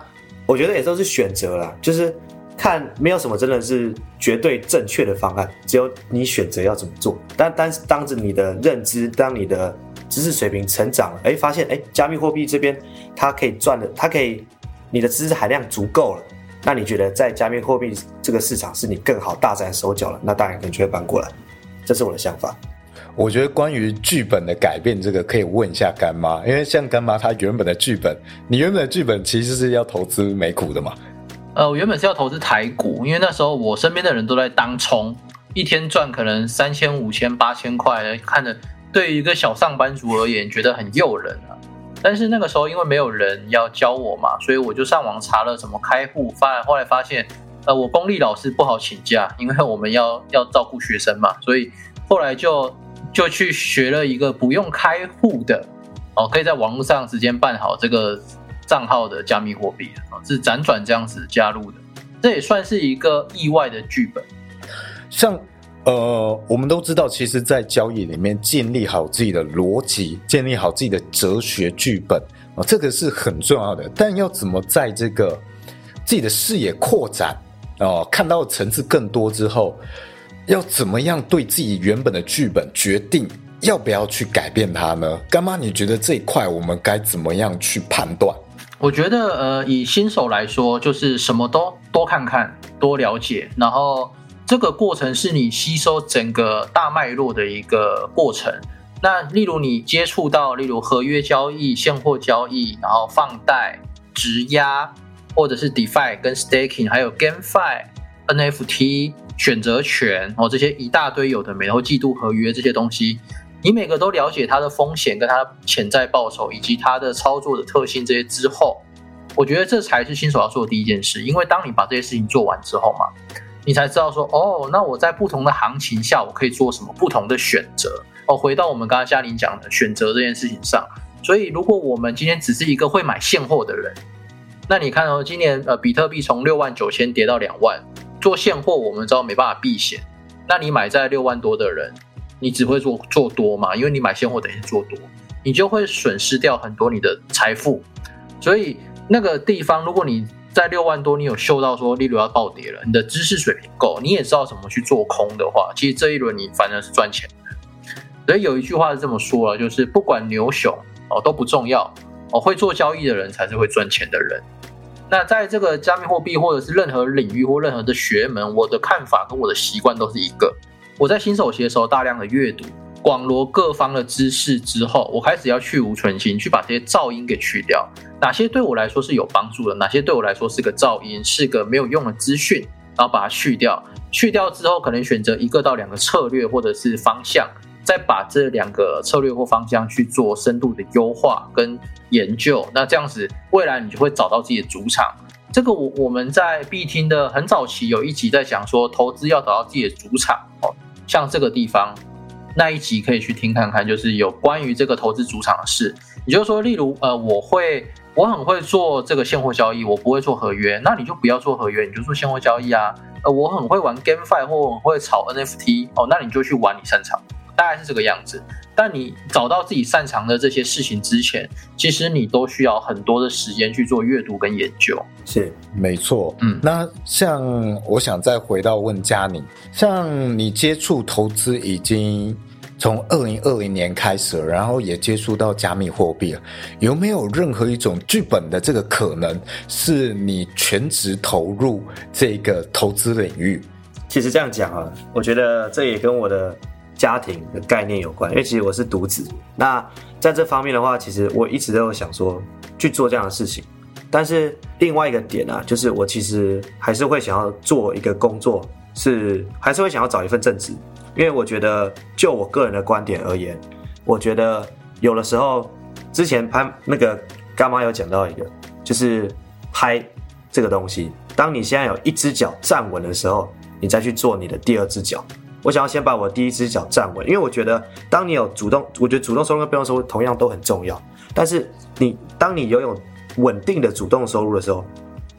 我觉得也都是选择啦，就是看没有什么真的是绝对正确的方案，只有你选择要怎么做。但但是当着你的认知，当你的知识水平成长了，哎，发现哎，加密货币这边它可以赚的，它可以你的知识含量足够了，那你觉得在加密货币这个市场是你更好大展手脚了，那当然可能就会搬过来。这是我的想法。我觉得关于剧本的改变，这个可以问一下干妈，因为像干妈她原本的剧本，你原本的剧本其实是要投资美股的嘛？呃，我原本是要投资台股，因为那时候我身边的人都在当冲，一天赚可能三千、五千、八千块，看着对于一个小上班族而言觉得很诱人啊。但是那个时候因为没有人要教我嘛，所以我就上网查了怎么开户，发后来发现，呃，我公立老师不好请假，因为我们要要照顾学生嘛，所以后来就。就去学了一个不用开户的哦，可以在网络上直接办好这个账号的加密货币啊，是辗转这样子加入的，这也算是一个意外的剧本。像呃，我们都知道，其实，在交易里面建立好自己的逻辑，建立好自己的哲学剧本啊，这个是很重要的。但要怎么在这个自己的视野扩展哦，看到层次更多之后。要怎么样对自己原本的剧本决定要不要去改变它呢？干妈，你觉得这一块我们该怎么样去判断？我觉得，呃，以新手来说，就是什么都多看看、多了解，然后这个过程是你吸收整个大脉络的一个过程。那例如你接触到，例如合约交易、现货交易，然后放贷、质押，或者是 DeFi 跟 Staking，还有 GameFi、NFT。选择权哦，这些一大堆有的没，然后季度合约这些东西，你每个都了解它的风险跟它潜在报酬以及它的操作的特性这些之后，我觉得这才是新手要做的第一件事。因为当你把这些事情做完之后嘛，你才知道说哦，那我在不同的行情下我可以做什么不同的选择哦。回到我们刚刚嘉玲讲的选择这件事情上，所以如果我们今天只是一个会买现货的人，那你看哦，今年呃比特币从六万九千跌到两万。做现货，我们知道没办法避险。那你买在六万多的人，你只会做做多嘛？因为你买现货等于做多，你就会损失掉很多你的财富。所以那个地方，如果你在六万多，你有嗅到说利率要暴跌了，你的知识水平够，你也知道怎么去做空的话，其实这一轮你反而是赚钱的。所以有一句话是这么说了，就是不管牛熊哦都不重要哦，会做交易的人才是会赚钱的人。那在这个加密货币或者是任何领域或任何的学门，我的看法跟我的习惯都是一个。我在新手期的时候大量的阅读，广罗各方的知识之后，我开始要去无存心，去把这些噪音给去掉。哪些对我来说是有帮助的，哪些对我来说是个噪音，是个没有用的资讯，然后把它去掉。去掉之后，可能选择一个到两个策略或者是方向。再把这两个策略或方向去做深度的优化跟研究，那这样子未来你就会找到自己的主场。这个我我们在必听的很早期有一集在讲说，投资要找到自己的主场哦，像这个地方那一集可以去听看看，就是有关于这个投资主场的事。也就是说，例如呃，我会我很会做这个现货交易，我不会做合约，那你就不要做合约，你就做现货交易啊。呃，我很会玩 GameFi 或很会炒 NFT 哦，那你就去玩你擅长。大概是这个样子，但你找到自己擅长的这些事情之前，其实你都需要很多的时间去做阅读跟研究。是，没错。嗯，那像我想再回到问佳宁，像你接触投资已经从二零二零年开始了，然后也接触到加密货币了，有没有任何一种剧本的这个可能是你全职投入这个投资领域？其实这样讲啊，我觉得这也跟我的。家庭的概念有关，因为其实我是独子。那在这方面的话，其实我一直都有想说去做这样的事情。但是另外一个点呢，就是我其实还是会想要做一个工作，是还是会想要找一份正职。因为我觉得，就我个人的观点而言，我觉得有的时候，之前拍那个干妈有讲到一个，就是拍这个东西，当你现在有一只脚站稳的时候，你再去做你的第二只脚。我想要先把我第一只脚站稳，因为我觉得，当你有主动，我觉得主动收入跟被动收入同样都很重要。但是你当你拥有稳定的主动收入的时候，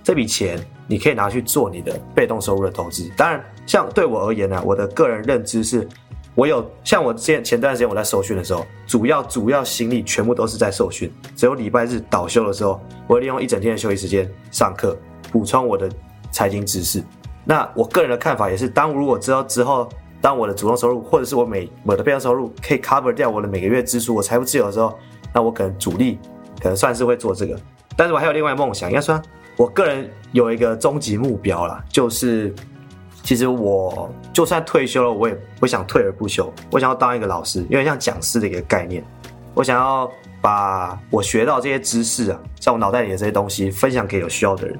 这笔钱你可以拿去做你的被动收入的投资。当然，像对我而言呢，我的个人认知是，我有像我之前前段时间我在受训的时候，主要主要心力全部都是在受训，只有礼拜日倒休的时候，我利用一整天的休息时间上课，补充我的财经知识。那我个人的看法也是，当如果之后之后。当我的主动收入，或者是我每我的被动收入可以 cover 掉我的每个月支出，我财富自由的时候，那我可能主力可能算是会做这个。但是我还有另外梦想，应该说，我个人有一个终极目标啦，就是其实我就算退休了，我也不想退而不休。我想要当一个老师，有点像讲师的一个概念。我想要把我学到这些知识啊，在我脑袋里的这些东西分享给有需要的人。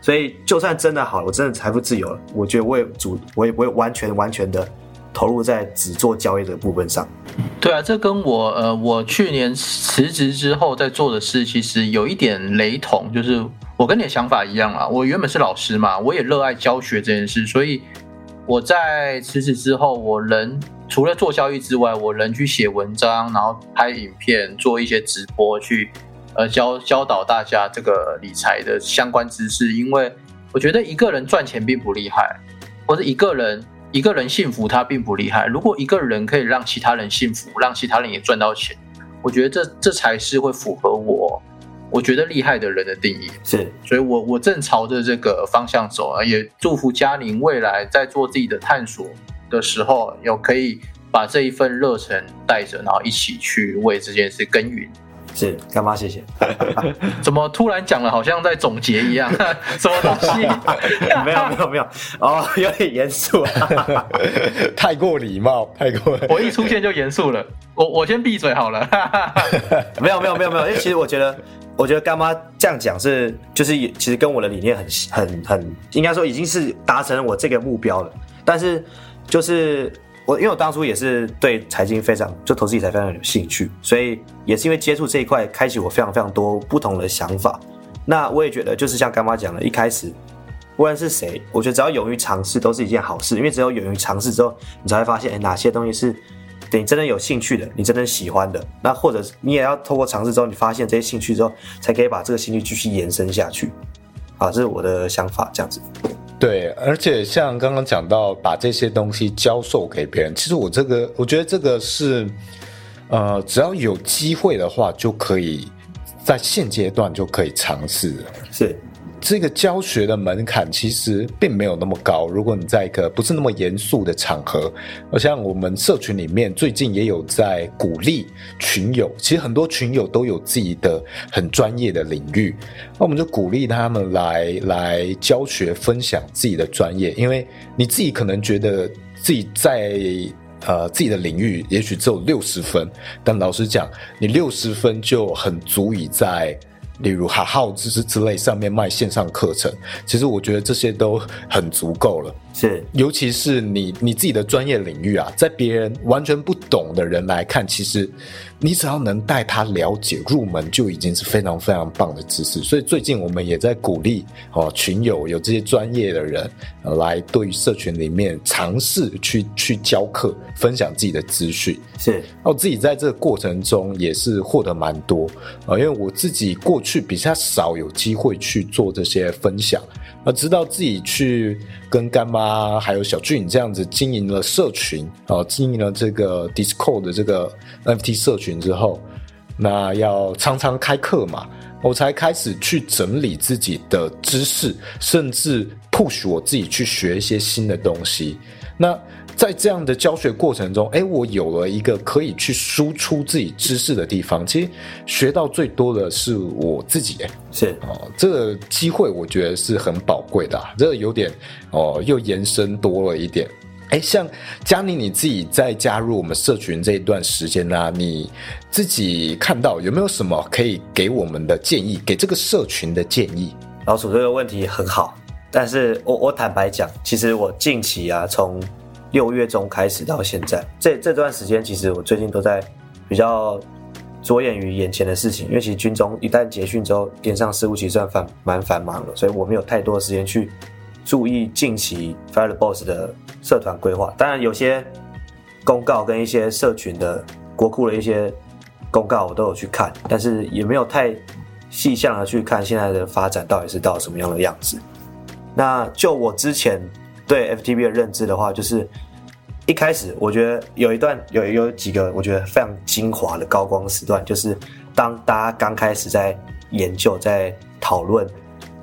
所以就算真的好了，我真的财富自由了，我觉得我也主我也不会完全完全的。投入在只做交易的部分上，对啊，这跟我呃，我去年辞职之后在做的事其实有一点雷同，就是我跟你的想法一样啊。我原本是老师嘛，我也热爱教学这件事，所以我在辞职之后，我人除了做交易之外，我人去写文章，然后拍影片，做一些直播，去呃教教导大家这个理财的相关知识。因为我觉得一个人赚钱并不厉害，或者一个人。一个人幸福，他并不厉害。如果一个人可以让其他人幸福，让其他人也赚到钱，我觉得这这才是会符合我我觉得厉害的人的定义。是，所以我我正朝着这个方向走啊，也祝福嘉宁未来在做自己的探索的时候，有可以把这一份热忱带着，然后一起去为这件事耕耘。是干妈，谢谢。<laughs> 怎么突然讲了，好像在总结一样？<laughs> 什么东西？<laughs> 没有没有没有哦，有点严肃，太过礼貌，太过。我一出现就严肃了，我我先闭嘴好了。没有没有没有没有，因为其实我觉得，我觉得干妈这样讲是，就是其实跟我的理念很很很，应该说已经是达成了我这个目标了，但是就是。我因为我当初也是对财经非常就投资理财非常有兴趣，所以也是因为接触这一块，开启我非常非常多不同的想法。那我也觉得，就是像干妈讲的，一开始无论是谁，我觉得只要勇于尝试都是一件好事，因为只有勇于尝试之后，你才会发现，哎，哪些东西是你真的有兴趣的，你真的喜欢的。那或者你也要透过尝试之后，你发现这些兴趣之后，才可以把这个兴趣继续延伸下去。啊，这是我的想法，这样子。对，而且像刚刚讲到把这些东西教授给别人，其实我这个我觉得这个是，呃，只要有机会的话，就可以在现阶段就可以尝试。是。这个教学的门槛其实并没有那么高。如果你在一个不是那么严肃的场合，像我们社群里面最近也有在鼓励群友，其实很多群友都有自己的很专业的领域，那我们就鼓励他们来来教学分享自己的专业，因为你自己可能觉得自己在呃自己的领域也许只有六十分，但老实讲，你六十分就很足以在。例如哈号知识之类上面卖线上课程，其实我觉得这些都很足够了。是，尤其是你你自己的专业领域啊，在别人完全不懂的人来看，其实你只要能带他了解入门，就已经是非常非常棒的知识。所以最近我们也在鼓励哦群友有这些专业的人来对于社群里面尝试去去教课，分享自己的资讯。是，我自己在这个过程中也是获得蛮多啊，因为我自己过去比较少有机会去做这些分享。而直到自己去跟干妈还有小俊这样子经营了社群啊，经营了这个 Discord 的这个 NFT 社群之后，那要常常开课嘛，我才开始去整理自己的知识，甚至 push 我自己去学一些新的东西。那在这样的教学过程中，哎，我有了一个可以去输出自己知识的地方。其实学到最多的是我自己，是哦，这个机会我觉得是很宝贵的。这个有点哦，又延伸多了一点。哎，像佳妮你自己在加入我们社群这一段时间呢，你自己看到有没有什么可以给我们的建议，给这个社群的建议？老鼠这个问题很好，但是我我坦白讲，其实我近期啊，从六月中开始到现在，这这段时间其实我最近都在比较着眼于眼前的事情，因为其实军中一旦结训之后，电商事务其实算繁蛮繁忙了，所以我没有太多的时间去注意近期 Fire Boss 的社团规划。当然，有些公告跟一些社群的国库的一些公告我都有去看，但是也没有太细项的去看现在的发展到底是到什么样的样子。那就我之前。对 FTB 的认知的话，就是一开始我觉得有一段有有几个我觉得非常精华的高光时段，就是当大家刚开始在研究、在讨论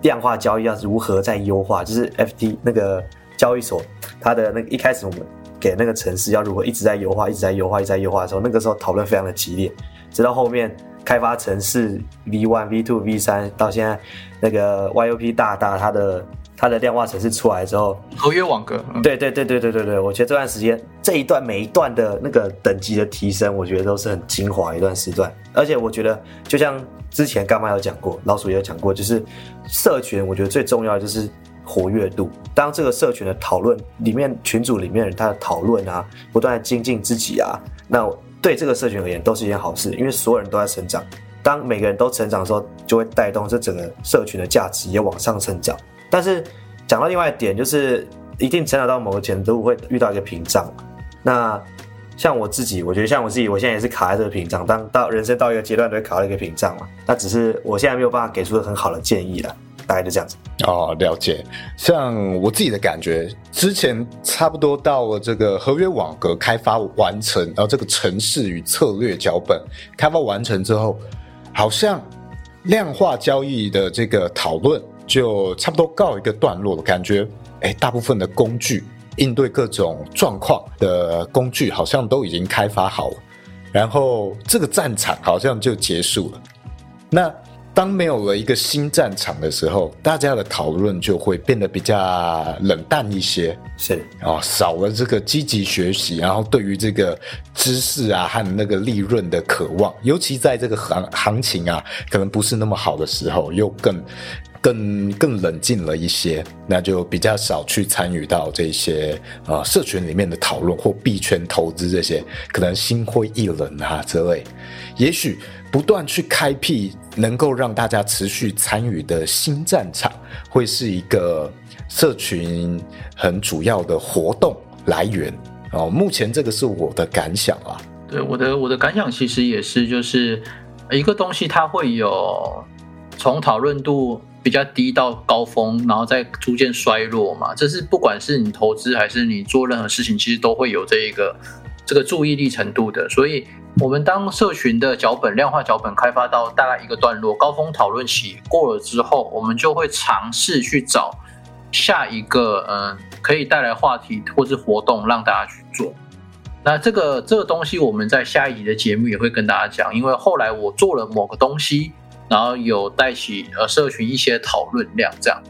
量化交易要如何在优化，就是 FT 那个交易所它的那个一开始我们给那个城市要如何一直在优化、一直在优化、一直在优化的时候，那个时候讨论非常的激烈，直到后面开发城市 V one、V two、V 三到现在那个 YUP 大大它的。它的量化程式出来之后，合约网格，对对对对对对对，我觉得这段时间这一段每一段的那个等级的提升，我觉得都是很精华一段时段。而且我觉得，就像之前干妈有讲过，老鼠也有讲过，就是社群，我觉得最重要的就是活跃度。当这个社群的讨论里面，群组里面人他的讨论啊，不断的精进自己啊，那对这个社群而言都是一件好事，因为所有人都在成长。当每个人都成长的时候，就会带动这整个社群的价值也往上成长。但是讲到另外一点，就是一定成长到某个程度会遇到一个屏障。那像我自己，我觉得像我自己，我现在也是卡在这个屏障。当到人生到一个阶段，都会卡到一个屏障嘛。那只是我现在没有办法给出很好的建议了，大概就这样子。哦，了解。像我自己的感觉，之前差不多到了这个合约网格开发完成，然后这个城市与策略脚本开发完成之后，好像量化交易的这个讨论。就差不多告一个段落了，感觉哎，大部分的工具应对各种状况的工具好像都已经开发好了，然后这个战场好像就结束了。那当没有了一个新战场的时候，大家的讨论就会变得比较冷淡一些，是哦，少了这个积极学习，然后对于这个知识啊和那个利润的渴望，尤其在这个行行情啊可能不是那么好的时候，又更。更更冷静了一些，那就比较少去参与到这些啊社群里面的讨论或币圈投资这些，可能心灰意冷啊之类。也许不断去开辟能够让大家持续参与的新战场，会是一个社群很主要的活动来源哦。目前这个是我的感想啊。对，我的我的感想其实也是，就是一个东西它会有从讨论度。比较低到高峰，然后再逐渐衰落嘛。这是不管是你投资还是你做任何事情，其实都会有这一个这个注意力程度的。所以，我们当社群的脚本量化脚本开发到大概一个段落，高峰讨论期过了之后，我们就会尝试去找下一个嗯可以带来话题或是活动让大家去做。那这个这个东西，我们在下一集的节目也会跟大家讲，因为后来我做了某个东西，然后有带起呃社群一些讨论量，这样。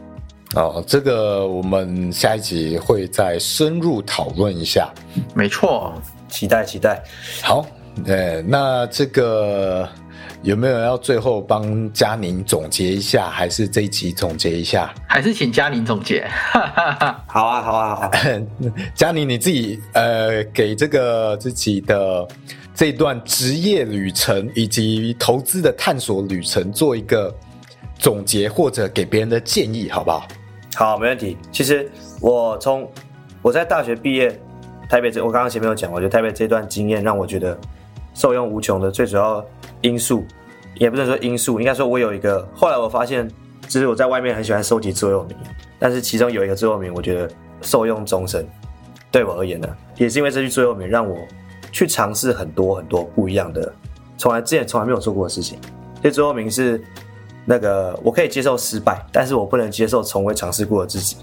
哦，这个我们下一集会再深入讨论一下。没错，期待期待。好，呃，那这个有没有要最后帮佳宁总结一下，还是这一集总结一下？还是请佳宁总结。<laughs> 好啊，好啊，好啊。<laughs> 佳宁你自己呃，给这个自己的这段职业旅程以及投资的探索旅程做一个总结，或者给别人的建议，好不好？好，没问题。其实我从我在大学毕业，台北这我刚刚前面有讲，我觉得台北这段经验让我觉得受用无穷的。最主要因素也不能说因素，应该说我有一个。后来我发现，就是我在外面很喜欢收集座右铭，但是其中有一个座右铭，我觉得受用终身。对我而言呢，也是因为这句座右铭，让我去尝试很多很多不一样的，从来之前从来没有做过的事情。这座右铭是。那个我可以接受失败，但是我不能接受从未尝试过的自己。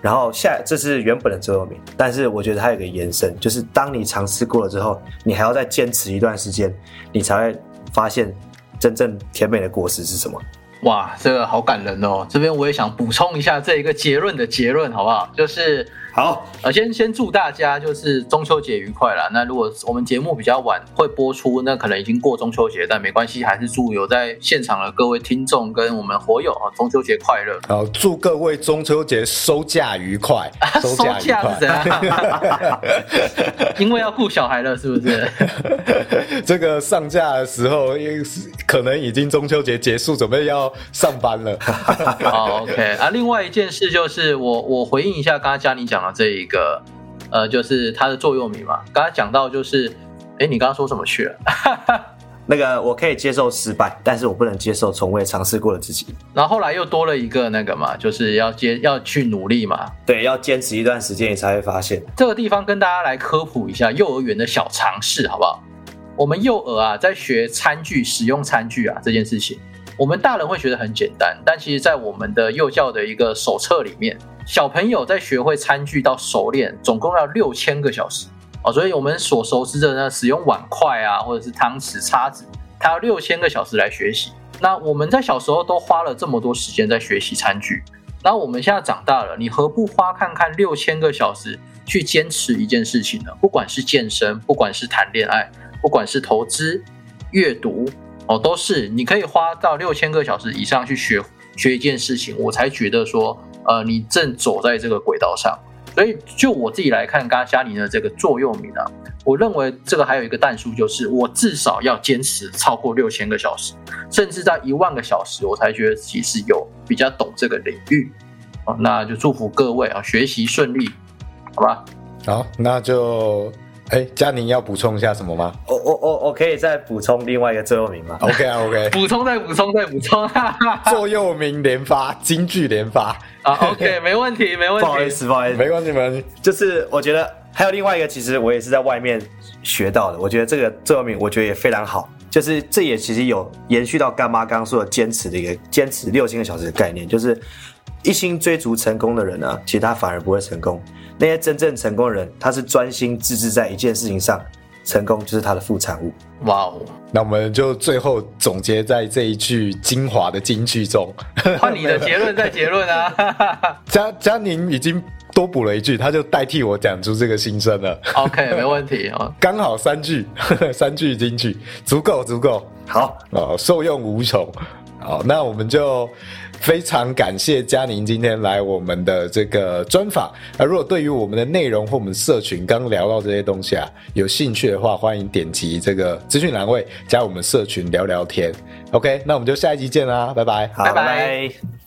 然后下这是原本的座右铭，但是我觉得它有个延伸，就是当你尝试过了之后，你还要再坚持一段时间，你才会发现真正甜美的果实是什么。哇，这个好感人哦！这边我也想补充一下这一个结论的结论，好不好？就是。好，呃，先先祝大家就是中秋节愉快啦。那如果我们节目比较晚会播出，那可能已经过中秋节，但没关系，还是祝有在现场的各位听众跟我们火友啊，中秋节快乐。好，祝各位中秋节收假愉快，收假是怎样？<laughs> 因为要顾小孩了，是不是？<laughs> 这个上架的时候，因为可能已经中秋节结束，准备要上班了。好，<laughs> OK 啊。另外一件事就是，我我回应一下刚刚嘉玲讲。这一个，呃，就是它的座右铭嘛。刚才讲到就是，哎，你刚刚说什么去了？<laughs> 那个我可以接受失败，但是我不能接受从未尝试过的自己。然后后来又多了一个那个嘛，就是要接要去努力嘛。对，要坚持一段时间，你才会发现。这个地方跟大家来科普一下幼儿园的小常识，好不好？我们幼儿啊，在学餐具、使用餐具啊这件事情，我们大人会觉得很简单，但其实在我们的幼教的一个手册里面。小朋友在学会餐具到熟练，总共要六千个小时哦，所以我们所熟知的呢，使用碗筷啊，或者是汤匙、叉子，它要六千个小时来学习。那我们在小时候都花了这么多时间在学习餐具，那我们现在长大了，你何不花看看六千个小时去坚持一件事情呢？不管是健身，不管是谈恋爱，不管是投资、阅读哦，都是你可以花到六千个小时以上去学学一件事情，我才觉得说。呃，你正走在这个轨道上，所以就我自己来看，刚刚嘉宁的这个座右铭啊，我认为这个还有一个弹数，就是我至少要坚持超过六千个小时，甚至在一万个小时，我才觉得自己是有比较懂这个领域。那就祝福各位啊，学习顺利，好吧？好，那就。哎，嘉宁要补充一下什么吗？我我我我可以再补充另外一个座右铭吗？OK 啊 <laughs> OK，补充再补充再补充，<laughs> 座右铭连发，金句连发。啊 OK，没问题没问题，不好意思不好意思，没关系没关系，就是我觉得还有另外一个，其实我也是在外面学到的，我觉得这个座右铭我觉得也非常好，就是这也其实有延续到干妈刚刚说的坚持的一个坚持六千个小时的概念，就是一心追逐成功的人呢，其实他反而不会成功。那些真正成功的人，他是专心致志在一件事情上，成功就是他的副产物。哇哦！那我们就最后总结在这一句精华的金句中。换你的结论再结论啊！<laughs> 嘉嘉宁已经多补了一句，他就代替我讲出这个心声了。OK，没问题啊，刚好三句，<laughs> 三句金句，足够足够。好哦，受用无穷。好，那我们就。非常感谢嘉宁今天来我们的这个专访。啊如果对于我们的内容或我们社群刚聊到这些东西啊，有兴趣的话，欢迎点击这个资讯栏位加我们社群聊聊天。OK，那我们就下一集见啦，拜拜，拜拜。